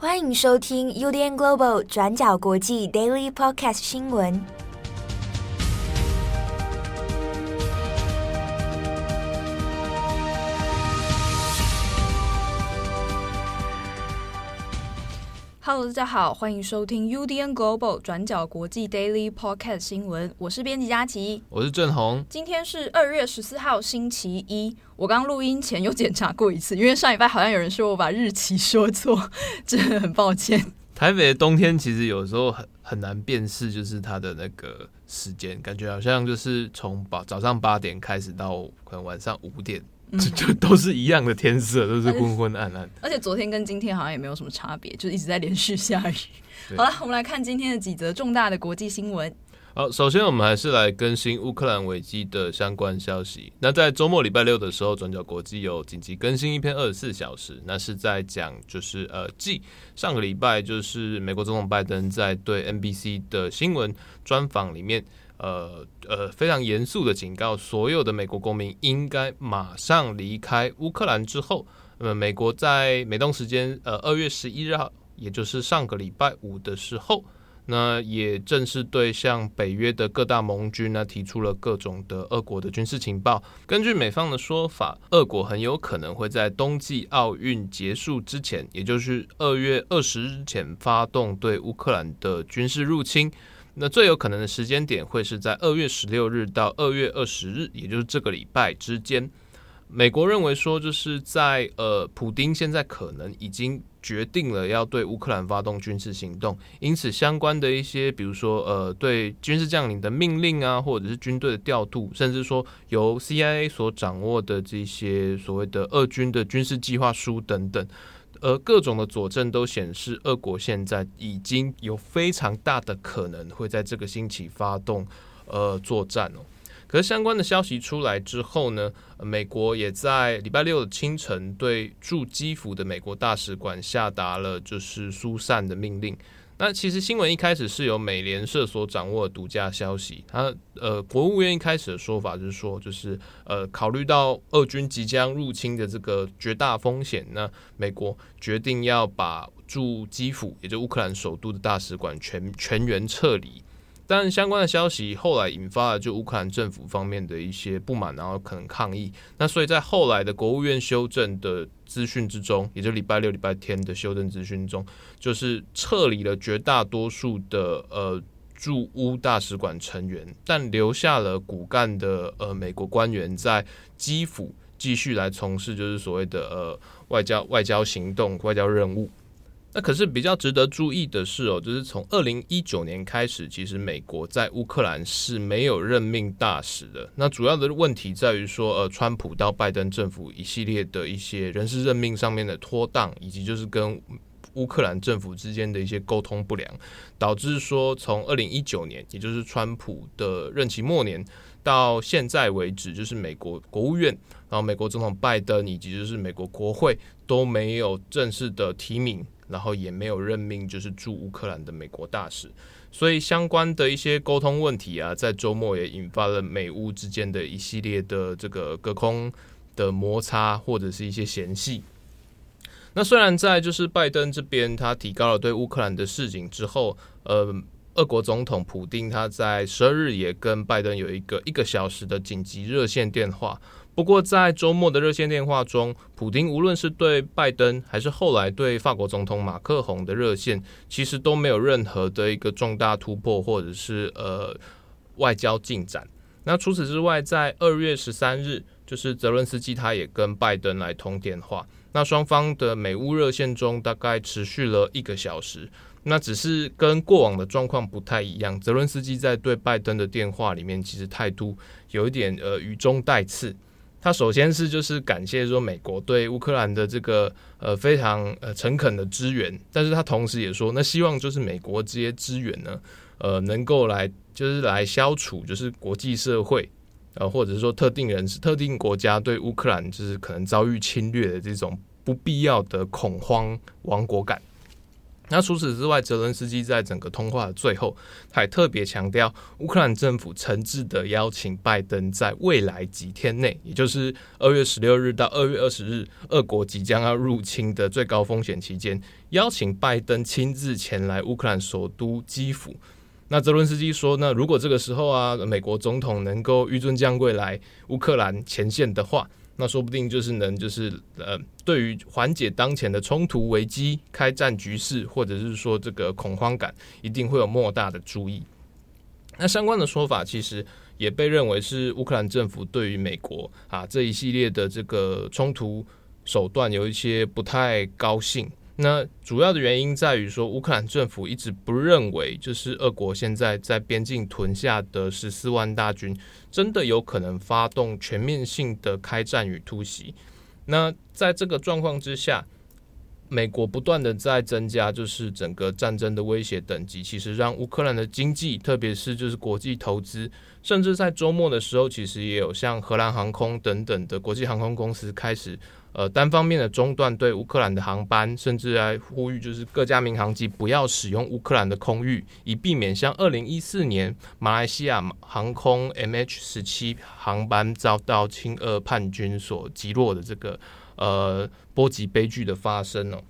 欢迎收听 UDN Global 转角国际 Daily Podcast 新闻。Hello，大家好，欢迎收听 UDN Global 转角国际 Daily Podcast 新闻。我是编辑佳琪，我是郑红。今天是二月十四号，星期一。我刚录音前有检查过一次，因为上礼拜好像有人说我把日期说错，真的很抱歉。台北的冬天其实有时候很很难辨识，就是它的那个时间，感觉好像就是从早早上八点开始到可能晚上五点。就就都是一样的天色，都是昏昏暗暗。而且昨天跟今天好像也没有什么差别，就一直在连续下雨。好了，我们来看今天的几则重大的国际新闻。好，首先我们还是来更新乌克兰危机的相关消息。那在周末礼拜六的时候，转角国际有紧急更新一篇二十四小时，那是在讲就是呃，继上个礼拜就是美国总统拜登在对 NBC 的新闻专访里面。呃呃，非常严肃的警告，所有的美国公民应该马上离开乌克兰之后，那么美国在美东时间呃二月十一日号，也就是上个礼拜五的时候，那也正式对向北约的各大盟军呢提出了各种的俄国的军事情报。根据美方的说法，俄国很有可能会在冬季奥运结束之前，也就是二月二十日前发动对乌克兰的军事入侵。那最有可能的时间点会是在二月十六日到二月二十日，也就是这个礼拜之间。美国认为说，就是在呃，普丁现在可能已经决定了要对乌克兰发动军事行动，因此相关的一些，比如说呃，对军事将领的命令啊，或者是军队的调度，甚至说由 CIA 所掌握的这些所谓的俄军的军事计划书等等。而各种的佐证都显示，俄国现在已经有非常大的可能会在这个星期发动呃作战哦。可是相关的消息出来之后呢，美国也在礼拜六的清晨对驻基辅的美国大使馆下达了就是疏散的命令。那其实新闻一开始是由美联社所掌握的独家消息。他呃，国务院一开始的说法就是说，就是呃，考虑到俄军即将入侵的这个绝大风险，那美国决定要把驻基辅，也就乌克兰首都的大使馆全全员撤离。但相关的消息后来引发了就乌克兰政府方面的一些不满，然后可能抗议。那所以在后来的国务院修正的资讯之中，也就礼拜六、礼拜天的修正资讯中，就是撤离了绝大多数的呃驻乌大使馆成员，但留下了骨干的呃美国官员在基辅继续来从事就是所谓的呃外交外交行动、外交任务。那可是比较值得注意的是哦，就是从二零一九年开始，其实美国在乌克兰是没有任命大使的。那主要的问题在于说，呃，川普到拜登政府一系列的一些人事任命上面的拖当，以及就是跟乌克兰政府之间的一些沟通不良，导致说从二零一九年，也就是川普的任期末年到现在为止，就是美国国务院，然后美国总统拜登以及就是美国国会都没有正式的提名。然后也没有任命就是驻乌克兰的美国大使，所以相关的一些沟通问题啊，在周末也引发了美乌之间的一系列的这个隔空的摩擦或者是一些嫌隙。那虽然在就是拜登这边他提高了对乌克兰的示警之后，呃，俄国总统普丁他在十二日也跟拜登有一个一个小时的紧急热线电话。不过，在周末的热线电话中，普丁无论是对拜登，还是后来对法国总统马克宏的热线，其实都没有任何的一个重大突破，或者是呃外交进展。那除此之外，在二月十三日，就是泽伦斯基他也跟拜登来通电话，那双方的美乌热线中大概持续了一个小时。那只是跟过往的状况不太一样，泽伦斯基在对拜登的电话里面，其实态度有一点呃语中带刺。他首先是就是感谢说美国对乌克兰的这个呃非常呃诚恳的支援，但是他同时也说，那希望就是美国这些支援呢，呃能够来就是来消除就是国际社会呃或者是说特定人士、特定国家对乌克兰就是可能遭遇侵略的这种不必要的恐慌亡国感。那除此之外，泽伦斯基在整个通话的最后，他还特别强调，乌克兰政府诚挚的邀请拜登在未来几天内，也就是二月十六日到二月二十日，俄国即将要入侵的最高风险期间，邀请拜登亲自前来乌克兰首都基辅。那泽伦斯基说呢，如果这个时候啊，美国总统能够纡尊降贵来乌克兰前线的话，那说不定就是能，就是呃，对于缓解当前的冲突危机、开战局势，或者是说这个恐慌感，一定会有莫大的注意。那相关的说法，其实也被认为是乌克兰政府对于美国啊这一系列的这个冲突手段有一些不太高兴。那主要的原因在于说，乌克兰政府一直不认为，就是俄国现在在边境屯下的十四万大军，真的有可能发动全面性的开战与突袭。那在这个状况之下，美国不断的在增加，就是整个战争的威胁等级，其实让乌克兰的经济，特别是就是国际投资，甚至在周末的时候，其实也有像荷兰航空等等的国际航空公司开始。呃，单方面的中断对乌克兰的航班，甚至还呼吁就是各家民航机不要使用乌克兰的空域，以避免像二零一四年马来西亚航空 MH 十七航班遭到亲俄叛军所击落的这个呃波及悲剧的发生哦。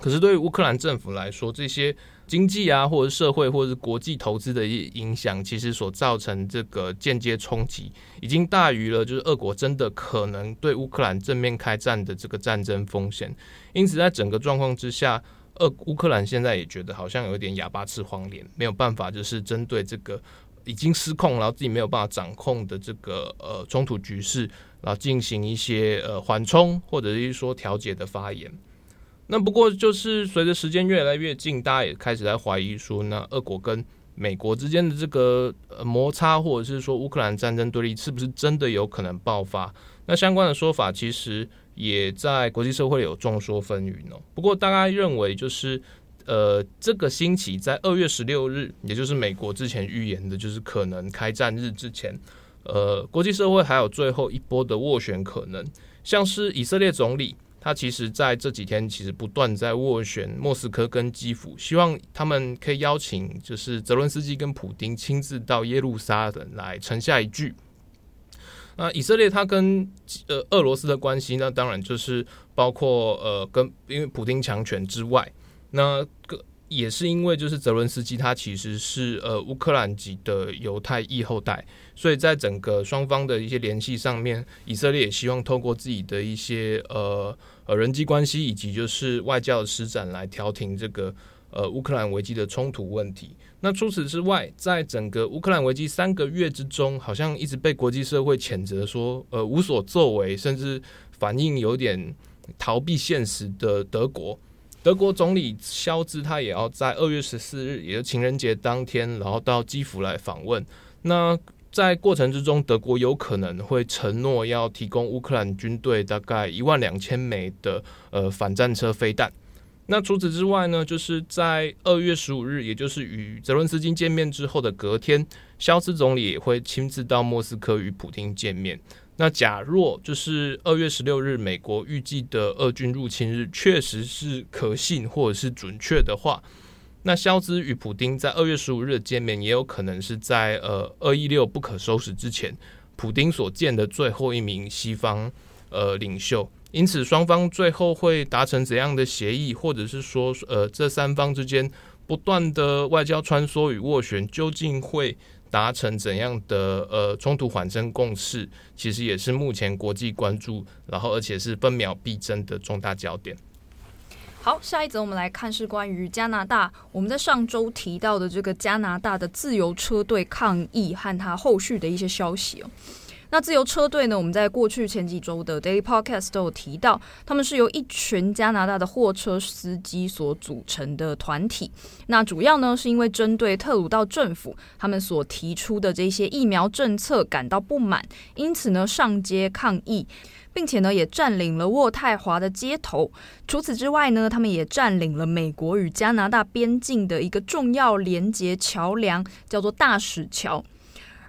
可是对于乌克兰政府来说，这些。经济啊，或者社会，或者是国际投资的一影响，其实所造成这个间接冲击，已经大于了就是俄国真的可能对乌克兰正面开战的这个战争风险。因此，在整个状况之下，俄乌克兰现在也觉得好像有点哑巴吃黄连，没有办法就是针对这个已经失控，然后自己没有办法掌控的这个呃冲突局势，然后进行一些呃缓冲或者是说调解的发言。那不过就是随着时间越来越近，大家也开始在怀疑说，那俄国跟美国之间的这个摩擦，或者是说乌克兰战争对立，是不是真的有可能爆发？那相关的说法其实也在国际社会有众说纷纭哦。不过大家认为，就是呃，这个星期在二月十六日，也就是美国之前预言的，就是可能开战日之前，呃，国际社会还有最后一波的斡旋可能，像是以色列总理。他其实在这几天，其实不断在斡旋莫斯科跟基辅，希望他们可以邀请，就是泽伦斯基跟普丁亲自到耶路撒冷来沉下一句。那以色列他跟呃俄罗斯的关系呢，当然就是包括呃跟因为普丁强权之外，那个也是因为就是泽伦斯基他其实是呃乌克兰籍的犹太裔后代。所以在整个双方的一些联系上面，以色列也希望透过自己的一些呃呃人际关系以及就是外交的施展来调停这个呃乌克兰危机的冲突问题。那除此之外，在整个乌克兰危机三个月之中，好像一直被国际社会谴责说呃无所作为，甚至反应有点逃避现实的德国，德国总理肖兹他也要在二月十四日，也就是情人节当天，然后到基辅来访问。那在过程之中，德国有可能会承诺要提供乌克兰军队大概一万两千枚的呃反战车飞弹。那除此之外呢，就是在二月十五日，也就是与泽伦斯基见面之后的隔天，肖兹总理也会亲自到莫斯科与普京见面。那假若就是二月十六日，美国预计的俄军入侵日确实是可信或者是准确的话。那肖兹与普丁在二月十五日的见面，也有可能是在呃二一六不可收拾之前，普丁所见的最后一名西方呃领袖。因此，双方最后会达成怎样的协议，或者是说呃这三方之间不断的外交穿梭与斡旋，究竟会达成怎样的呃冲突缓升共识？其实也是目前国际关注，然后而且是分秒必争的重大焦点。好，下一则我们来看是关于加拿大。我们在上周提到的这个加拿大的自由车队抗议和它后续的一些消息哦。那自由车队呢，我们在过去前几周的 Daily Podcast 都有提到，他们是由一群加拿大的货车司机所组成的团体。那主要呢是因为针对特鲁道政府他们所提出的这些疫苗政策感到不满，因此呢上街抗议。并且呢，也占领了渥太华的街头。除此之外呢，他们也占领了美国与加拿大边境的一个重要连接桥梁，叫做大使桥。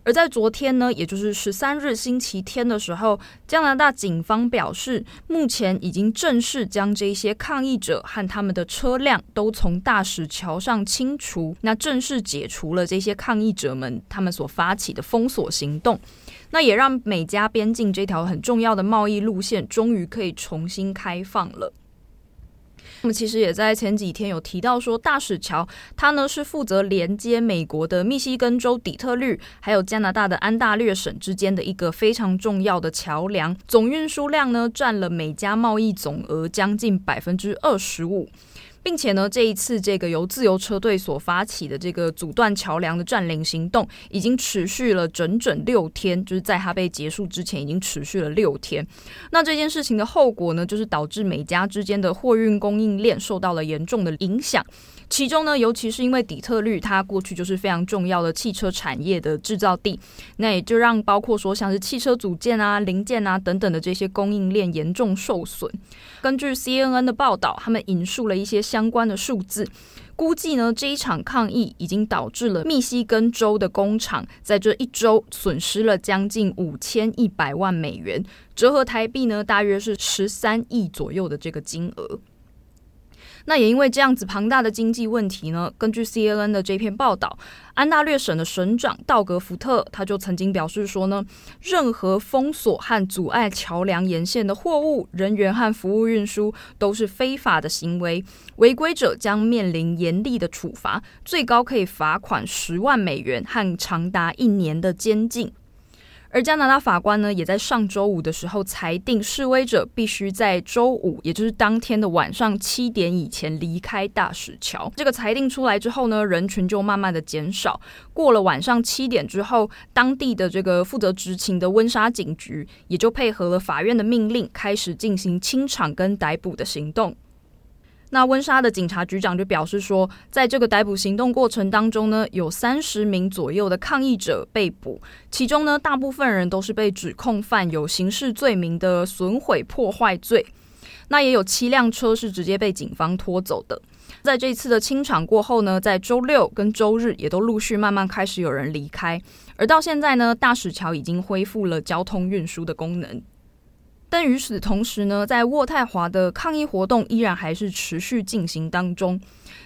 而在昨天呢，也就是十三日星期天的时候，加拿大警方表示，目前已经正式将这些抗议者和他们的车辆都从大使桥上清除，那正式解除了这些抗议者们他们所发起的封锁行动，那也让美加边境这条很重要的贸易路线终于可以重新开放了。那么其实也在前几天有提到说，大使桥它呢是负责连接美国的密西根州底特律，还有加拿大的安大略省之间的一个非常重要的桥梁，总运输量呢占了美加贸易总额将近百分之二十五。并且呢，这一次这个由自由车队所发起的这个阻断桥梁的占领行动，已经持续了整整六天，就是在它被结束之前，已经持续了六天。那这件事情的后果呢，就是导致美加之间的货运供应链受到了严重的影响。其中呢，尤其是因为底特律，它过去就是非常重要的汽车产业的制造地，那也就让包括说像是汽车组件啊、零件啊等等的这些供应链严重受损。根据 CNN 的报道，他们引述了一些相关的数字，估计呢，这一场抗议已经导致了密西根州的工厂在这一周损失了将近五千一百万美元，折合台币呢，大约是十三亿左右的这个金额。那也因为这样子庞大的经济问题呢，根据 CNN 的这篇报道，安大略省的省长道格福特他就曾经表示说呢，任何封锁和阻碍桥梁沿线的货物、人员和服务运输都是非法的行为，违规者将面临严厉的处罚，最高可以罚款十万美元和长达一年的监禁。而加拿大法官呢，也在上周五的时候裁定，示威者必须在周五，也就是当天的晚上七点以前离开大使桥。这个裁定出来之后呢，人群就慢慢的减少。过了晚上七点之后，当地的这个负责执勤的温莎警局也就配合了法院的命令，开始进行清场跟逮捕的行动。那温莎的警察局长就表示说，在这个逮捕行动过程当中呢，有三十名左右的抗议者被捕，其中呢，大部分人都是被指控犯有刑事罪名的损毁破坏罪。那也有七辆车是直接被警方拖走的。在这一次的清场过后呢，在周六跟周日也都陆续慢慢开始有人离开，而到现在呢，大使桥已经恢复了交通运输的功能。但与此同时呢，在渥太华的抗议活动依然还是持续进行当中。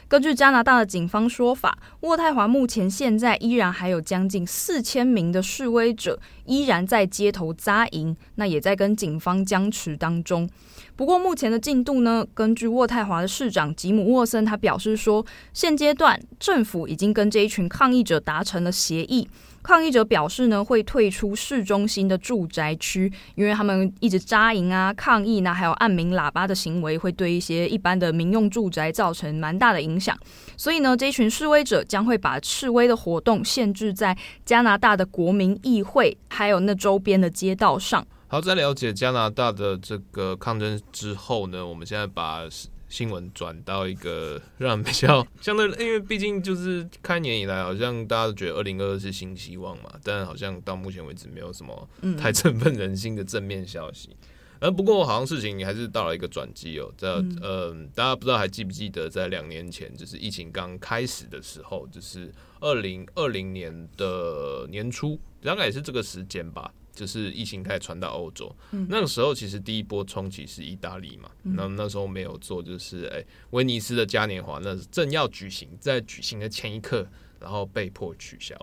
根据加拿大的警方说法，渥太华目前现在依然还有将近四千名的示威者依然在街头扎营，那也在跟警方僵持当中。不过目前的进度呢，根据渥太华的市长吉姆沃森他表示说，现阶段政府已经跟这一群抗议者达成了协议。抗议者表示呢，会退出市中心的住宅区，因为他们一直扎营啊、抗议呢，还有按鸣喇叭的行为，会对一些一般的民用住宅造成蛮大的影响。所以呢，这群示威者将会把示威的活动限制在加拿大的国民议会，还有那周边的街道上。好，在了解加拿大的这个抗争之后呢，我们现在把。新闻转到一个让比较 相对，因为毕竟就是开年以来，好像大家都觉得二零二二是新希望嘛，但好像到目前为止没有什么太振奋人心的正面消息。而不过好像事情还是到了一个转机哦。在嗯、呃，大家不知道还记不记得，在两年前，就是疫情刚开始的时候，就是二零二零年的年初，大概也是这个时间吧。就是疫情开始传到欧洲，嗯，那个时候其实第一波冲击是意大利嘛，那、嗯、那时候没有做，就是哎，威尼斯的嘉年华那正要举行，在举行的前一刻，然后被迫取消，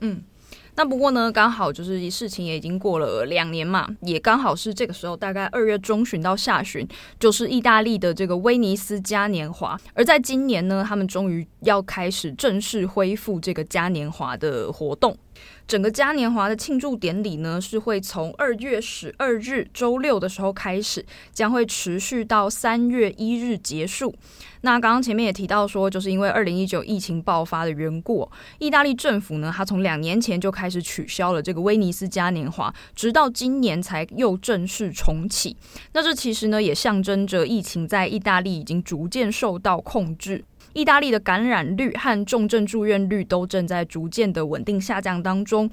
嗯。那不过呢，刚好就是事情也已经过了两年嘛，也刚好是这个时候，大概二月中旬到下旬，就是意大利的这个威尼斯嘉年华。而在今年呢，他们终于要开始正式恢复这个嘉年华的活动。整个嘉年华的庆祝典礼呢，是会从二月十二日周六的时候开始，将会持续到三月一日结束。那刚刚前面也提到说，就是因为二零一九疫情爆发的缘故，意大利政府呢，它从两年前就开始取消了这个威尼斯嘉年华，直到今年才又正式重启。那这其实呢，也象征着疫情在意大利已经逐渐受到控制。意大利的感染率和重症住院率都正在逐渐的稳定下降当中。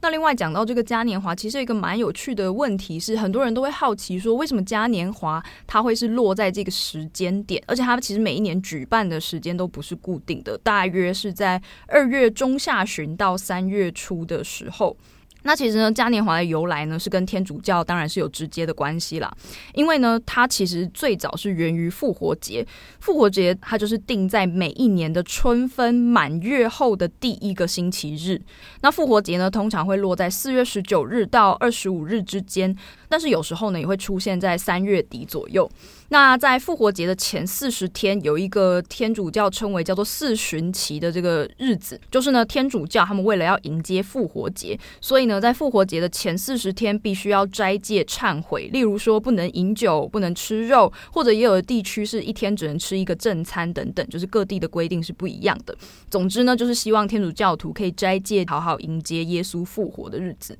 那另外讲到这个嘉年华，其实一个蛮有趣的问题是，很多人都会好奇说，为什么嘉年华它会是落在这个时间点，而且它其实每一年举办的时间都不是固定的，大约是在二月中下旬到三月初的时候。那其实呢，嘉年华的由来呢，是跟天主教当然是有直接的关系啦。因为呢，它其实最早是源于复活节，复活节它就是定在每一年的春分满月后的第一个星期日。那复活节呢，通常会落在四月十九日到二十五日之间，但是有时候呢，也会出现在三月底左右。那在复活节的前四十天，有一个天主教称为叫做四旬期的这个日子，就是呢，天主教他们为了要迎接复活节，所以呢，在复活节的前四十天必须要斋戒忏悔，例如说不能饮酒、不能吃肉，或者也有的地区是一天只能吃一个正餐等等，就是各地的规定是不一样的。总之呢，就是希望天主教徒可以斋戒，好好迎接耶稣复活的日子。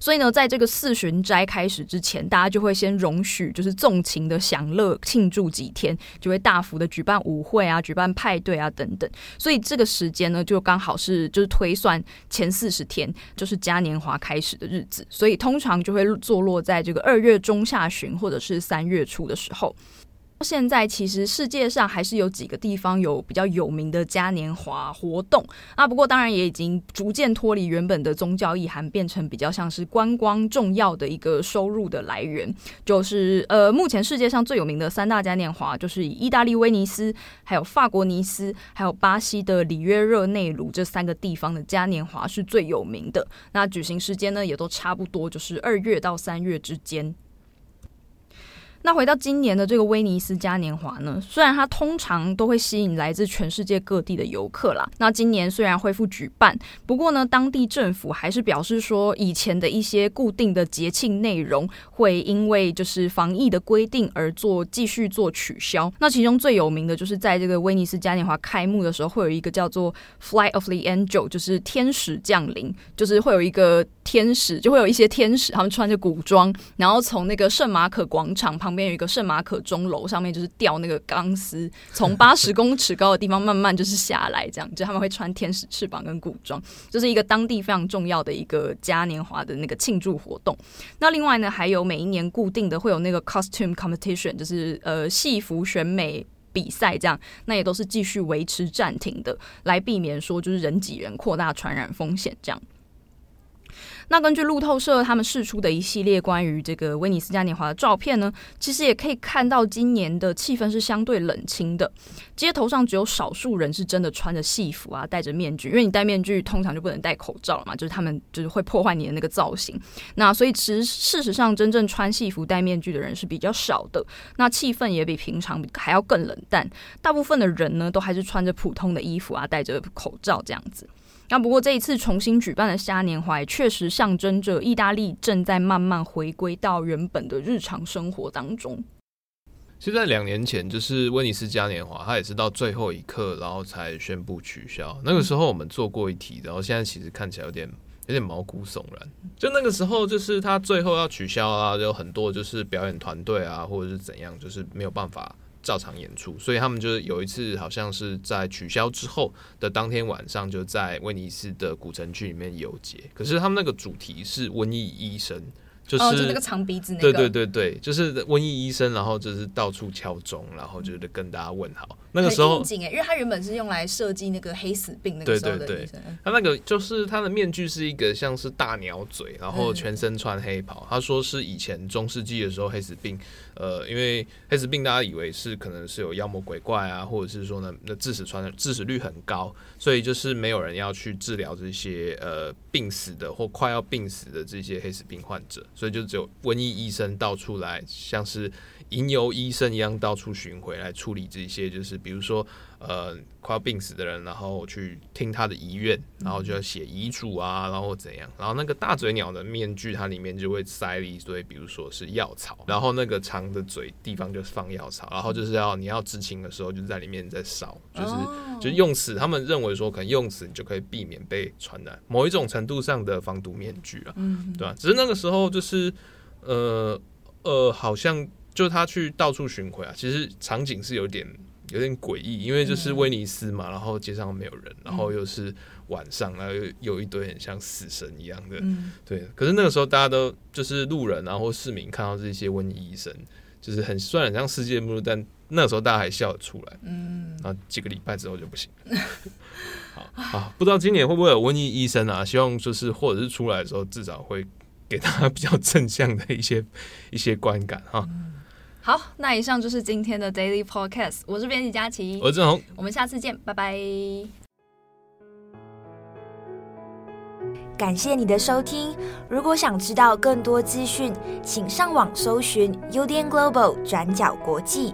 所以呢，在这个四旬斋开始之前，大家就会先容许，就是纵情的享乐庆祝几天，就会大幅的举办舞会啊、举办派对啊等等。所以这个时间呢，就刚好是就是推算前四十天，就是嘉年华开始的日子。所以通常就会坐落在这个二月中下旬或者是三月初的时候。现在其实世界上还是有几个地方有比较有名的嘉年华活动啊，不过当然也已经逐渐脱离原本的宗教意涵，变成比较像是观光重要的一个收入的来源。就是呃，目前世界上最有名的三大嘉年华，就是以意大利威尼斯、还有法国尼斯、还有巴西的里约热内卢这三个地方的嘉年华是最有名的。那举行时间呢，也都差不多，就是二月到三月之间。那回到今年的这个威尼斯嘉年华呢，虽然它通常都会吸引来自全世界各地的游客啦，那今年虽然恢复举办，不过呢，当地政府还是表示说，以前的一些固定的节庆内容会因为就是防疫的规定而做继续做取消。那其中最有名的就是在这个威尼斯嘉年华开幕的时候，会有一个叫做 Flight of the Angel，就是天使降临，就是会有一个天使，就会有一些天使，他们穿着古装，然后从那个圣马可广场旁。边有一个圣马可钟楼，上面就是吊那个钢丝，从八十公尺高的地方慢慢就是下来，这样就他们会穿天使翅膀跟古装，就是一个当地非常重要的一个嘉年华的那个庆祝活动。那另外呢，还有每一年固定的会有那个 costume competition，就是呃戏服选美比赛，这样那也都是继续维持暂停的，来避免说就是人挤人扩大传染风险这样。那根据路透社他们释出的一系列关于这个威尼斯嘉年华的照片呢，其实也可以看到今年的气氛是相对冷清的，街头上只有少数人是真的穿着戏服啊，戴着面具，因为你戴面具通常就不能戴口罩了嘛，就是他们就是会破坏你的那个造型。那所以其实事实上真正穿戏服戴面具的人是比较少的，那气氛也比平常还要更冷淡，大部分的人呢都还是穿着普通的衣服啊，戴着口罩这样子。那不过这一次重新举办的嘉年华，也确实象征着意大利正在慢慢回归到原本的日常生活当中。其实在两年前，就是威尼斯嘉年华，它也是到最后一刻，然后才宣布取消。那个时候我们做过一题，然后现在其实看起来有点有点毛骨悚然。就那个时候，就是它最后要取消啊，有很多就是表演团队啊，或者是怎样，就是没有办法。照常演出，所以他们就是有一次，好像是在取消之后的当天晚上，就在威尼斯的古城区里面游街。可是他们那个主题是瘟疫医生。就是、哦、就那个长鼻子那个，对对对对，就是瘟疫医生，然后就是到处敲钟，然后就是跟大家问好。那个时候，因为他原本是用来设计那个黑死病那个时候的医生。对对对，他那个就是他的面具是一个像是大鸟嘴，然后全身穿黑袍。嗯、他说是以前中世纪的时候黑死病，呃，因为黑死病大家以为是可能是有妖魔鬼怪啊，或者是说呢，那致死传致死率很高，所以就是没有人要去治疗这些呃病死的或快要病死的这些黑死病患者。所以就只有瘟疫医生到处来，像是吟游医生一样到处巡回来处理这些，就是比如说。呃，快要病死的人，然后去听他的遗愿，然后就要写遗嘱啊，然后怎样？然后那个大嘴鸟的面具，它里面就会塞了一堆，比如说是药草，然后那个长的嘴地方就是放药草，然后就是要你要知情的时候就在里面在烧，就是就是用此，他们认为说可能用此你就可以避免被传染，某一种程度上的防毒面具啊，对吧？只是那个时候就是呃呃，好像就他去到处巡回啊，其实场景是有点。有点诡异，因为就是威尼斯嘛，然后街上没有人，然后又是晚上，然后又有一堆很像死神一样的，嗯，对。可是那个时候大家都就是路人，然后市民看到这些瘟疫医生，就是很虽然很像世界末日，但那个时候大家还笑得出来，嗯。然后几个礼拜之后就不行了。好好，不知道今年会不会有瘟疫医生啊？希望就是或者是出来的时候，至少会给大家比较正向的一些一些观感哈。好，那以上就是今天的 Daily Podcast。我是编辑佳琪，我是郑宏，我们下次见，拜拜。感谢你的收听。如果想知道更多资讯，请上网搜寻 UDN Global 转角国际。